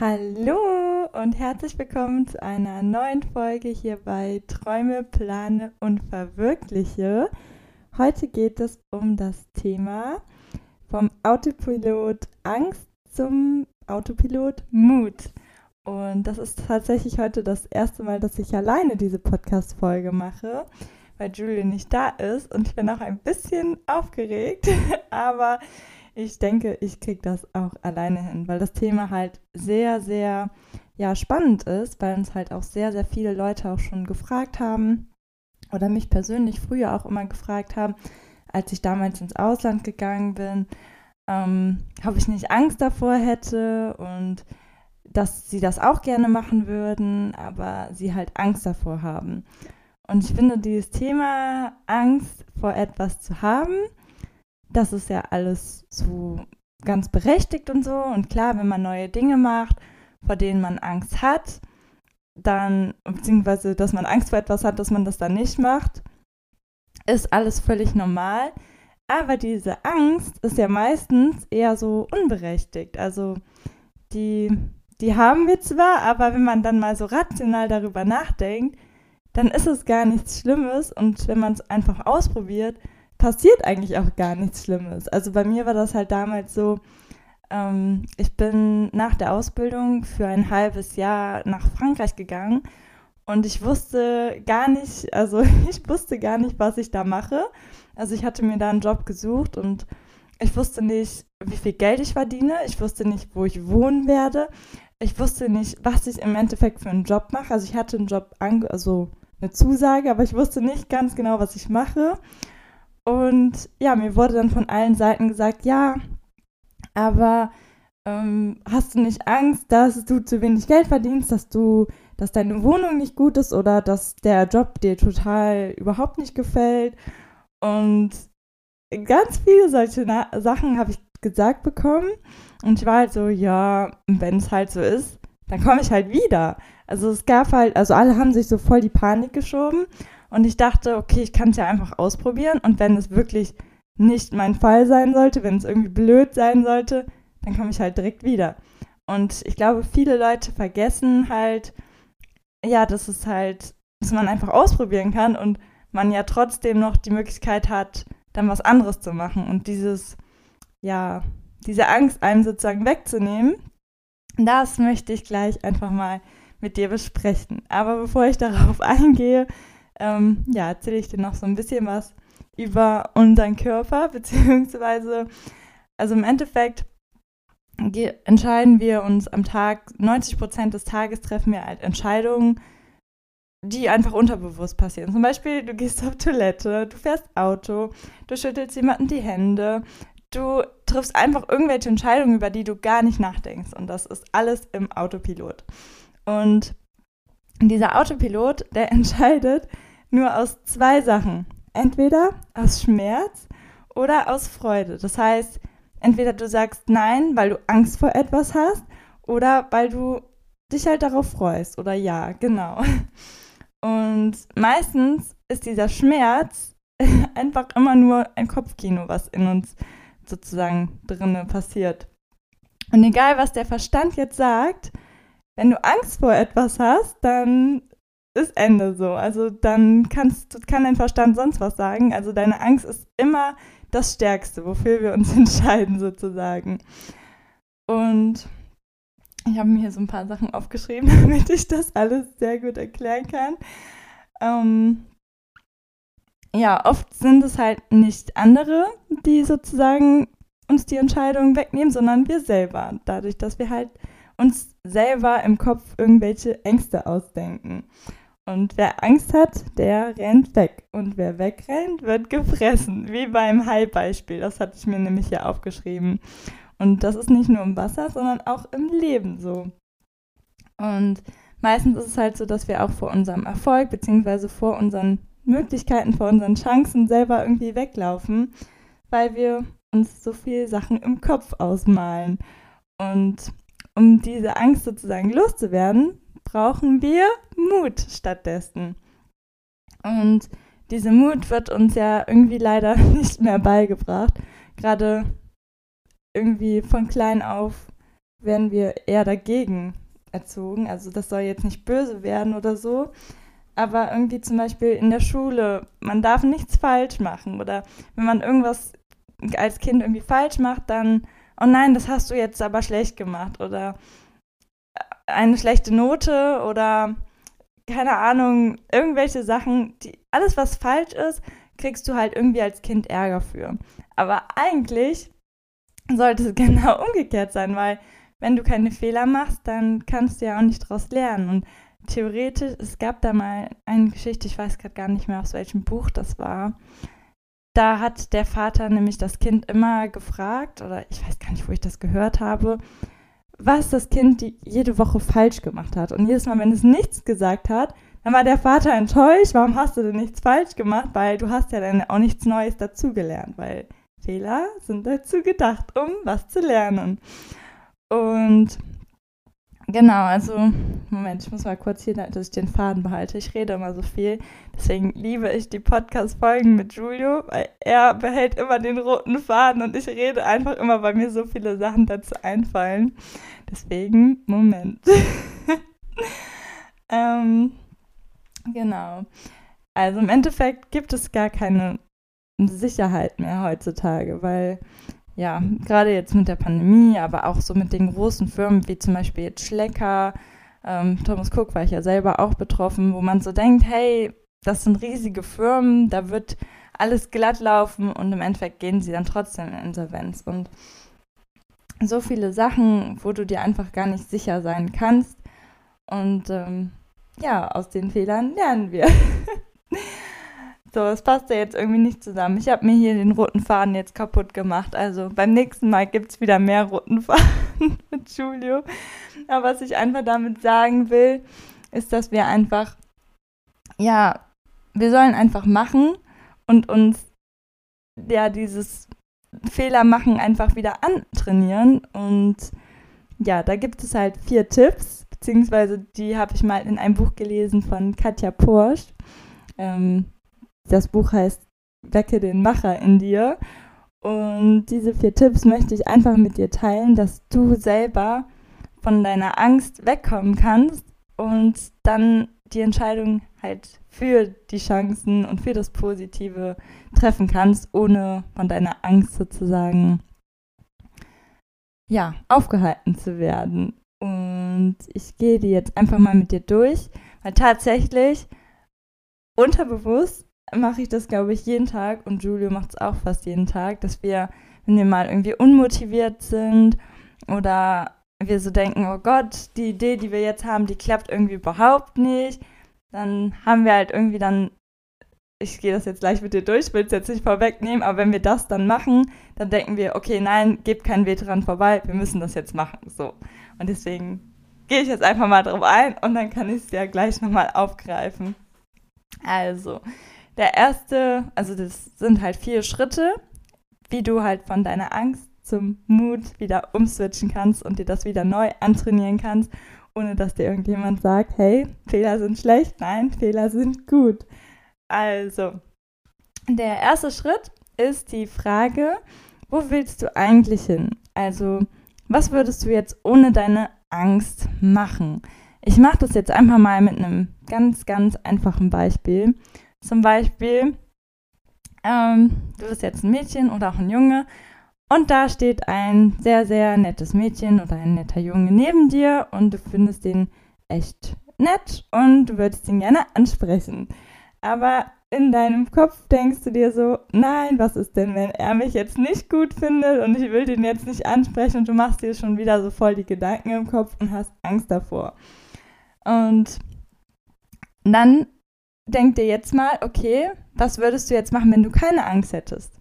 Hallo und herzlich willkommen zu einer neuen Folge hier bei Träume, Plane und Verwirkliche. Heute geht es um das Thema vom Autopilot Angst zum Autopilot Mut. Und das ist tatsächlich heute das erste Mal, dass ich alleine diese Podcast-Folge mache, weil Julie nicht da ist und ich bin auch ein bisschen aufgeregt, aber ich denke, ich kriege das auch alleine hin, weil das Thema halt sehr, sehr ja, spannend ist, weil uns halt auch sehr, sehr viele Leute auch schon gefragt haben oder mich persönlich früher auch immer gefragt haben, als ich damals ins Ausland gegangen bin, ähm, ob ich nicht Angst davor hätte und dass sie das auch gerne machen würden, aber sie halt Angst davor haben. Und ich finde dieses Thema Angst vor etwas zu haben, das ist ja alles so ganz berechtigt und so. Und klar, wenn man neue Dinge macht, vor denen man Angst hat, dann, beziehungsweise, dass man Angst vor etwas hat, dass man das dann nicht macht, ist alles völlig normal. Aber diese Angst ist ja meistens eher so unberechtigt. Also die, die haben wir zwar, aber wenn man dann mal so rational darüber nachdenkt, dann ist es gar nichts Schlimmes. Und wenn man es einfach ausprobiert, passiert eigentlich auch gar nichts Schlimmes. Also bei mir war das halt damals so, ähm, ich bin nach der Ausbildung für ein halbes Jahr nach Frankreich gegangen und ich wusste gar nicht, also ich wusste gar nicht, was ich da mache. Also ich hatte mir da einen Job gesucht und ich wusste nicht, wie viel Geld ich verdiene. Ich wusste nicht, wo ich wohnen werde. Ich wusste nicht, was ich im Endeffekt für einen Job mache. Also ich hatte einen Job, also eine Zusage, aber ich wusste nicht ganz genau, was ich mache. Und ja, mir wurde dann von allen Seiten gesagt, ja, aber ähm, hast du nicht Angst, dass du zu wenig Geld verdienst, dass du, dass deine Wohnung nicht gut ist oder dass der Job dir total überhaupt nicht gefällt? Und ganz viele solche Na Sachen habe ich gesagt bekommen. Und ich war halt so, ja, wenn es halt so ist, dann komme ich halt wieder. Also es gab halt, also alle haben sich so voll die Panik geschoben. Und ich dachte, okay, ich kann es ja einfach ausprobieren. Und wenn es wirklich nicht mein Fall sein sollte, wenn es irgendwie blöd sein sollte, dann komme ich halt direkt wieder. Und ich glaube, viele Leute vergessen halt, ja, dass es halt, dass man einfach ausprobieren kann und man ja trotzdem noch die Möglichkeit hat, dann was anderes zu machen und dieses, ja, diese Angst einem sozusagen wegzunehmen. Das möchte ich gleich einfach mal mit dir besprechen. Aber bevor ich darauf eingehe, ähm, ja, erzähle ich dir noch so ein bisschen was über unseren Körper, beziehungsweise, also im Endeffekt entscheiden wir uns am Tag, 90 Prozent des Tages treffen wir halt Entscheidungen, die einfach unterbewusst passieren. Zum Beispiel, du gehst auf Toilette, du fährst Auto, du schüttelst jemanden die Hände, du triffst einfach irgendwelche Entscheidungen, über die du gar nicht nachdenkst. Und das ist alles im Autopilot. Und dieser Autopilot, der entscheidet nur aus zwei Sachen. Entweder aus Schmerz oder aus Freude. Das heißt, entweder du sagst Nein, weil du Angst vor etwas hast, oder weil du dich halt darauf freust. Oder ja, genau. Und meistens ist dieser Schmerz einfach immer nur ein Kopfkino, was in uns sozusagen drinne passiert. Und egal, was der Verstand jetzt sagt, wenn du Angst vor etwas hast, dann ist Ende so. Also dann kannst, kann dein Verstand sonst was sagen. Also deine Angst ist immer das Stärkste, wofür wir uns entscheiden sozusagen. Und ich habe mir hier so ein paar Sachen aufgeschrieben, damit ich das alles sehr gut erklären kann. Ähm, ja, oft sind es halt nicht andere, die sozusagen uns die Entscheidung wegnehmen, sondern wir selber. Dadurch, dass wir halt uns selber im Kopf irgendwelche Ängste ausdenken. Und wer Angst hat, der rennt weg. Und wer wegrennt, wird gefressen. Wie beim Hai-Beispiel. Das hatte ich mir nämlich hier aufgeschrieben. Und das ist nicht nur im Wasser, sondern auch im Leben so. Und meistens ist es halt so, dass wir auch vor unserem Erfolg beziehungsweise vor unseren Möglichkeiten, vor unseren Chancen selber irgendwie weglaufen, weil wir uns so viele Sachen im Kopf ausmalen. Und um diese Angst sozusagen loszuwerden, brauchen wir Mut stattdessen. Und diese Mut wird uns ja irgendwie leider nicht mehr beigebracht. Gerade irgendwie von klein auf werden wir eher dagegen erzogen. Also das soll jetzt nicht böse werden oder so. Aber irgendwie zum Beispiel in der Schule, man darf nichts falsch machen. Oder wenn man irgendwas als Kind irgendwie falsch macht, dann, oh nein, das hast du jetzt aber schlecht gemacht. Oder eine schlechte Note oder keine Ahnung, irgendwelche Sachen, die, alles was falsch ist, kriegst du halt irgendwie als Kind Ärger für. Aber eigentlich sollte es genau umgekehrt sein, weil wenn du keine Fehler machst, dann kannst du ja auch nicht daraus lernen. Und theoretisch, es gab da mal eine Geschichte, ich weiß gerade gar nicht mehr, aus welchem Buch das war. Da hat der Vater nämlich das Kind immer gefragt, oder ich weiß gar nicht, wo ich das gehört habe, was das Kind die jede Woche falsch gemacht hat. Und jedes Mal, wenn es nichts gesagt hat, dann war der Vater enttäuscht, warum hast du denn nichts falsch gemacht? Weil du hast ja dann auch nichts Neues dazugelernt, weil Fehler sind dazu gedacht, um was zu lernen. Und genau, also, Moment, ich muss mal kurz hier, dass ich den Faden behalte. Ich rede immer so viel. Deswegen liebe ich die Podcast-Folgen mit Julio, weil er behält immer den roten Faden und ich rede einfach immer, weil mir so viele Sachen dazu einfallen. Deswegen, Moment. ähm, genau. Also im Endeffekt gibt es gar keine Sicherheit mehr heutzutage, weil ja, gerade jetzt mit der Pandemie, aber auch so mit den großen Firmen wie zum Beispiel jetzt Schlecker, ähm, Thomas Cook war ich ja selber auch betroffen, wo man so denkt, hey, das sind riesige Firmen, da wird alles glatt laufen und im Endeffekt gehen sie dann trotzdem in Insolvenz. Und so viele Sachen, wo du dir einfach gar nicht sicher sein kannst. Und ähm, ja, aus den Fehlern lernen wir. So, es passt ja jetzt irgendwie nicht zusammen. Ich habe mir hier den roten Faden jetzt kaputt gemacht. Also beim nächsten Mal gibt es wieder mehr roten Faden mit Julio. Aber was ich einfach damit sagen will, ist, dass wir einfach, ja, wir sollen einfach machen und uns ja dieses Fehler machen einfach wieder antrainieren. Und ja, da gibt es halt vier Tipps, beziehungsweise die habe ich mal in einem Buch gelesen von Katja Porsch. Ähm, das Buch heißt Wecke den Macher in dir. Und diese vier Tipps möchte ich einfach mit dir teilen, dass du selber von deiner Angst wegkommen kannst und dann die Entscheidung halt für die Chancen und für das Positive treffen kannst, ohne von deiner Angst sozusagen ja, aufgehalten zu werden. Und ich gehe die jetzt einfach mal mit dir durch, weil tatsächlich unterbewusst mache ich das, glaube ich, jeden Tag und Julio macht es auch fast jeden Tag, dass wir, wenn wir mal irgendwie unmotiviert sind oder wir so denken, oh Gott, die Idee, die wir jetzt haben, die klappt irgendwie überhaupt nicht, dann haben wir halt irgendwie dann, ich gehe das jetzt gleich mit dir durch, will es jetzt nicht vorwegnehmen, aber wenn wir das dann machen, dann denken wir, okay, nein, gebt keinen Weg dran vorbei, wir müssen das jetzt machen. So. Und deswegen gehe ich jetzt einfach mal drauf ein und dann kann ich es ja gleich nochmal aufgreifen. Also, der erste, also das sind halt vier Schritte, wie du halt von deiner Angst zum Mut wieder umswitchen kannst und dir das wieder neu antrainieren kannst, ohne dass dir irgendjemand sagt, hey, Fehler sind schlecht. Nein, Fehler sind gut. Also, der erste Schritt ist die Frage, wo willst du eigentlich hin? Also, was würdest du jetzt ohne deine Angst machen? Ich mache das jetzt einfach mal mit einem ganz, ganz einfachen Beispiel. Zum Beispiel, ähm, du bist jetzt ein Mädchen oder auch ein Junge und da steht ein sehr, sehr nettes Mädchen oder ein netter Junge neben dir und du findest den echt nett und du würdest ihn gerne ansprechen. Aber in deinem Kopf denkst du dir so, nein, was ist denn, wenn er mich jetzt nicht gut findet und ich will den jetzt nicht ansprechen und du machst dir schon wieder so voll die Gedanken im Kopf und hast Angst davor. Und Und dann denk dir jetzt mal, okay, was würdest du jetzt machen, wenn du keine Angst hättest?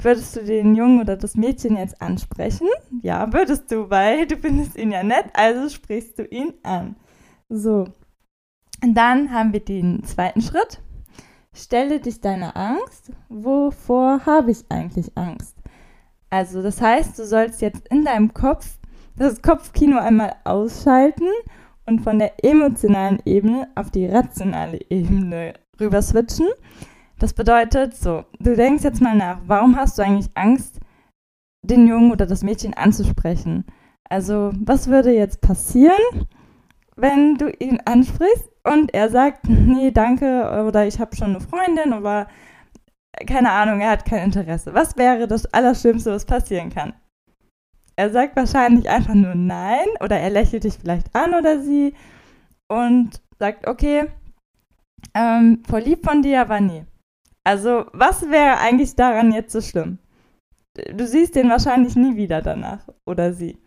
Würdest du den Jungen oder das Mädchen jetzt ansprechen? Ja, würdest du, weil du findest ihn ja nett, also sprichst du ihn an. So. Und dann haben wir den zweiten Schritt. Stelle dich deiner Angst. Wovor habe ich eigentlich Angst? Also, das heißt, du sollst jetzt in deinem Kopf das Kopfkino einmal ausschalten und von der emotionalen Ebene auf die rationale Ebene rüber switchen. Das bedeutet so, du denkst jetzt mal nach, warum hast du eigentlich Angst, den Jungen oder das Mädchen anzusprechen? Also, was würde jetzt passieren, wenn du ihn ansprichst und er sagt, nee, danke, oder ich habe schon eine Freundin, aber keine Ahnung, er hat kein Interesse. Was wäre das Allerschlimmste, was passieren kann? Er sagt wahrscheinlich einfach nur nein oder er lächelt dich vielleicht an oder sie und sagt, okay, ähm, voll lieb von dir, aber nie. Also, was wäre eigentlich daran jetzt so schlimm? Du siehst den wahrscheinlich nie wieder danach oder sie.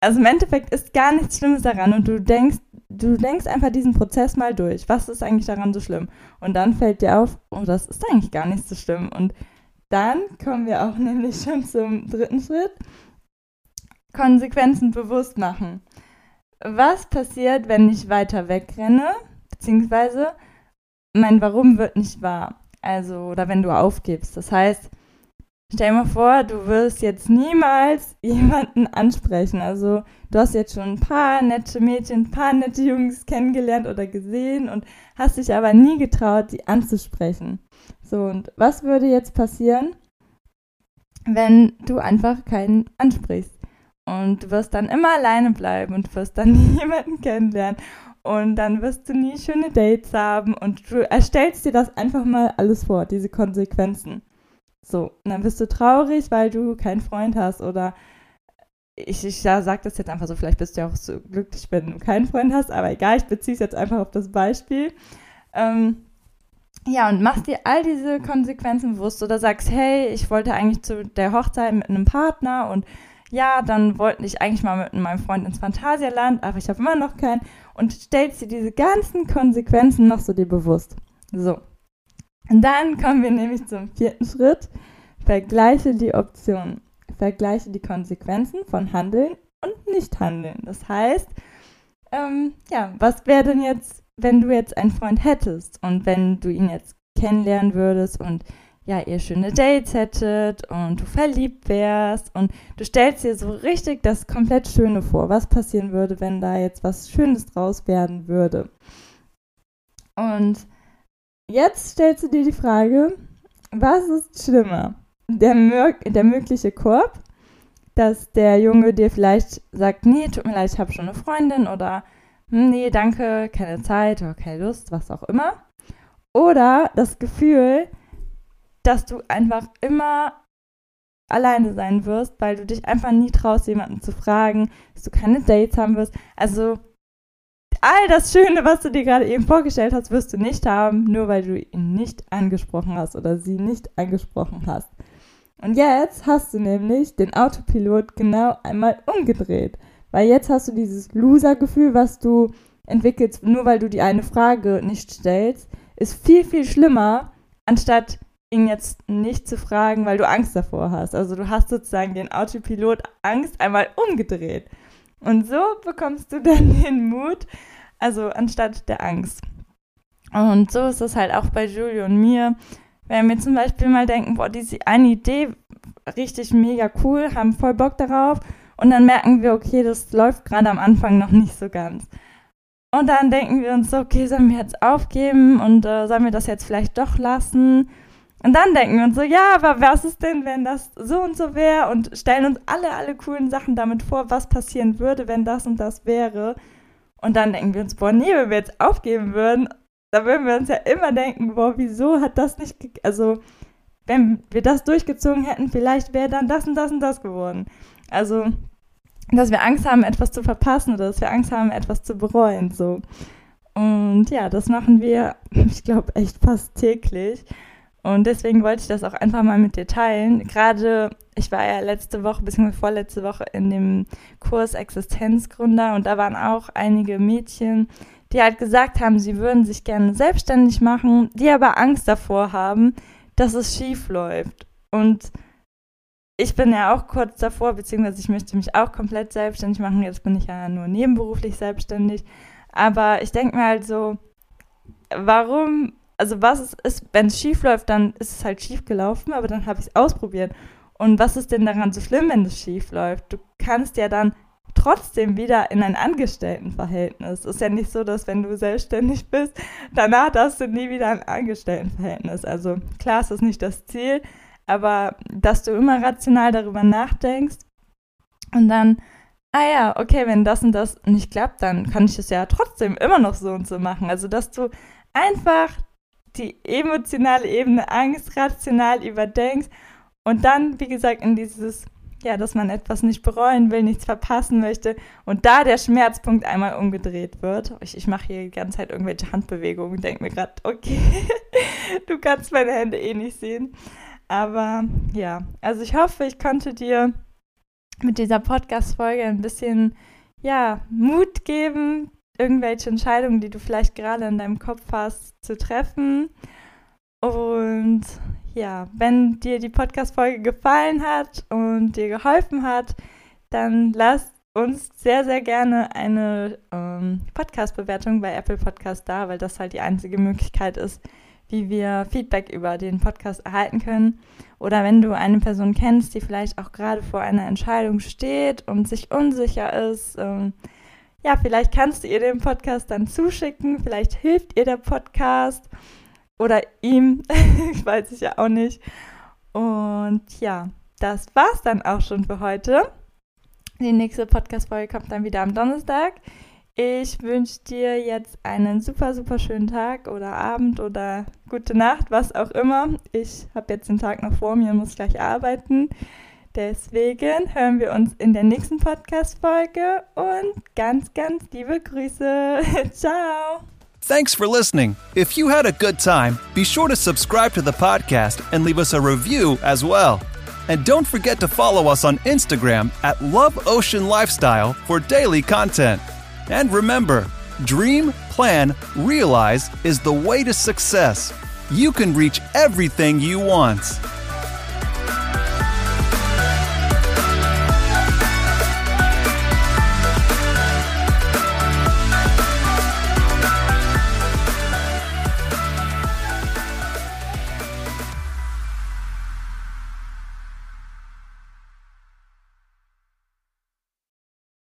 Also im Endeffekt ist gar nichts Schlimmes daran und du denkst, du denkst einfach diesen Prozess mal durch. Was ist eigentlich daran so schlimm? Und dann fällt dir auf, oh, das ist eigentlich gar nicht so schlimm. Und dann kommen wir auch nämlich schon zum dritten Schritt. Konsequenzen bewusst machen. Was passiert, wenn ich weiter wegrenne? Beziehungsweise mein Warum wird nicht wahr. Also, oder wenn du aufgibst. Das heißt, Stell dir mal vor, du wirst jetzt niemals jemanden ansprechen. Also du hast jetzt schon ein paar nette Mädchen, ein paar nette Jungs kennengelernt oder gesehen und hast dich aber nie getraut, die anzusprechen. So, und was würde jetzt passieren, wenn du einfach keinen ansprichst? Und du wirst dann immer alleine bleiben und wirst dann nie jemanden kennenlernen. Und dann wirst du nie schöne Dates haben und du erstellst dir das einfach mal alles vor, diese Konsequenzen. So, und dann bist du traurig, weil du keinen Freund hast oder ich, ich ja, sage das jetzt einfach so, vielleicht bist du ja auch so glücklich, wenn du keinen Freund hast, aber egal, ich beziehe es jetzt einfach auf das Beispiel. Ähm, ja, und machst dir all diese Konsequenzen bewusst oder sagst, hey, ich wollte eigentlich zu der Hochzeit mit einem Partner und ja, dann wollte ich eigentlich mal mit meinem Freund ins Phantasialand, aber ich habe immer noch keinen und stellst dir diese ganzen Konsequenzen, machst du dir bewusst. So, und dann kommen wir nämlich zum vierten Schritt. Vergleiche die Optionen. Vergleiche die Konsequenzen von Handeln und Nicht-Handeln. Das heißt, ähm, ja, was wäre denn jetzt, wenn du jetzt einen Freund hättest und wenn du ihn jetzt kennenlernen würdest und ja, ihr schöne Dates hättet und du verliebt wärst und du stellst dir so richtig das komplett Schöne vor, was passieren würde, wenn da jetzt was Schönes draus werden würde. Und Jetzt stellst du dir die Frage, was ist schlimmer? Der, der mögliche Korb, dass der Junge dir vielleicht sagt, nee, tut mir leid, ich habe schon eine Freundin oder hm, nee, danke, keine Zeit oder keine Lust, was auch immer. Oder das Gefühl, dass du einfach immer alleine sein wirst, weil du dich einfach nie traust, jemanden zu fragen, dass du keine Dates haben wirst. Also all das Schöne, was du dir gerade eben vorgestellt hast, wirst du nicht haben, nur weil du ihn nicht angesprochen hast oder sie nicht angesprochen hast. Und jetzt hast du nämlich den Autopilot genau einmal umgedreht. Weil jetzt hast du dieses Loser-Gefühl, was du entwickelst, nur weil du die eine Frage nicht stellst, ist viel, viel schlimmer, anstatt ihn jetzt nicht zu fragen, weil du Angst davor hast. Also du hast sozusagen den Autopilot Angst einmal umgedreht. Und so bekommst du dann den Mut, also anstatt der Angst. Und so ist es halt auch bei Julio und mir. Wenn wir zum Beispiel mal denken, boah, diese eine Idee richtig mega cool, haben voll Bock darauf und dann merken wir, okay, das läuft gerade am Anfang noch nicht so ganz. Und dann denken wir uns okay, sollen wir jetzt aufgeben und äh, sollen wir das jetzt vielleicht doch lassen? Und dann denken wir uns so, ja, aber was ist denn, wenn das so und so wäre? Und stellen uns alle, alle coolen Sachen damit vor, was passieren würde, wenn das und das wäre. Und dann denken wir uns, boah, nee, wenn wir jetzt aufgeben würden, dann würden wir uns ja immer denken, boah, wieso hat das nicht, also, wenn wir das durchgezogen hätten, vielleicht wäre dann das und das und das geworden. Also, dass wir Angst haben, etwas zu verpassen oder dass wir Angst haben, etwas zu bereuen, so. Und ja, das machen wir, ich glaube, echt fast täglich. Und deswegen wollte ich das auch einfach mal mit dir teilen. Gerade, ich war ja letzte Woche, beziehungsweise vorletzte Woche in dem Kurs Existenzgründer und da waren auch einige Mädchen, die halt gesagt haben, sie würden sich gerne selbstständig machen, die aber Angst davor haben, dass es schief läuft. Und ich bin ja auch kurz davor, beziehungsweise ich möchte mich auch komplett selbstständig machen. Jetzt bin ich ja nur nebenberuflich selbstständig. Aber ich denke mir halt so, warum, also was ist, wenn es schief läuft, dann ist es halt schief gelaufen, aber dann habe ich es ausprobiert. Und was ist denn daran so schlimm, wenn es schief läuft? Du kannst ja dann trotzdem wieder in ein Angestelltenverhältnis. Es ist ja nicht so, dass wenn du selbstständig bist, danach hast du nie wieder ein Angestelltenverhältnis. Also klar ist das nicht das Ziel, aber dass du immer rational darüber nachdenkst und dann, ah ja, okay, wenn das und das nicht klappt, dann kann ich es ja trotzdem immer noch so und so machen. Also dass du einfach die emotionale Ebene Angst rational überdenkst und dann, wie gesagt, in dieses ja, dass man etwas nicht bereuen will, nichts verpassen möchte und da der Schmerzpunkt einmal umgedreht wird. Ich, ich mache hier die ganze Zeit irgendwelche Handbewegungen denke mir gerade, okay, du kannst meine Hände eh nicht sehen. Aber ja, also ich hoffe, ich konnte dir mit dieser Podcast-Folge ein bisschen, ja, Mut geben, irgendwelche Entscheidungen, die du vielleicht gerade in deinem Kopf hast, zu treffen. Und ja, wenn dir die Podcast-Folge gefallen hat und dir geholfen hat, dann lass uns sehr, sehr gerne eine ähm, Podcast-Bewertung bei Apple Podcast da, weil das halt die einzige Möglichkeit ist, wie wir Feedback über den Podcast erhalten können. Oder wenn du eine Person kennst, die vielleicht auch gerade vor einer Entscheidung steht und sich unsicher ist, ähm, ja, vielleicht kannst du ihr den Podcast dann zuschicken, vielleicht hilft ihr der Podcast oder ihm, weiß ich ja auch nicht. Und ja, das war's dann auch schon für heute. Die nächste Podcast-Folge kommt dann wieder am Donnerstag. Ich wünsche dir jetzt einen super, super schönen Tag oder Abend oder gute Nacht, was auch immer. Ich habe jetzt den Tag noch vor mir und muss gleich arbeiten. Deswegen hören wir uns in der nächsten Podcast-Folge und ganz, ganz liebe Grüße. Ciao. Thanks for listening. If you had a good time, be sure to subscribe to the podcast and leave us a review as well. And don't forget to follow us on Instagram at Love Ocean Lifestyle for daily content. And remember, dream, plan, realize is the way to success. You can reach everything you want.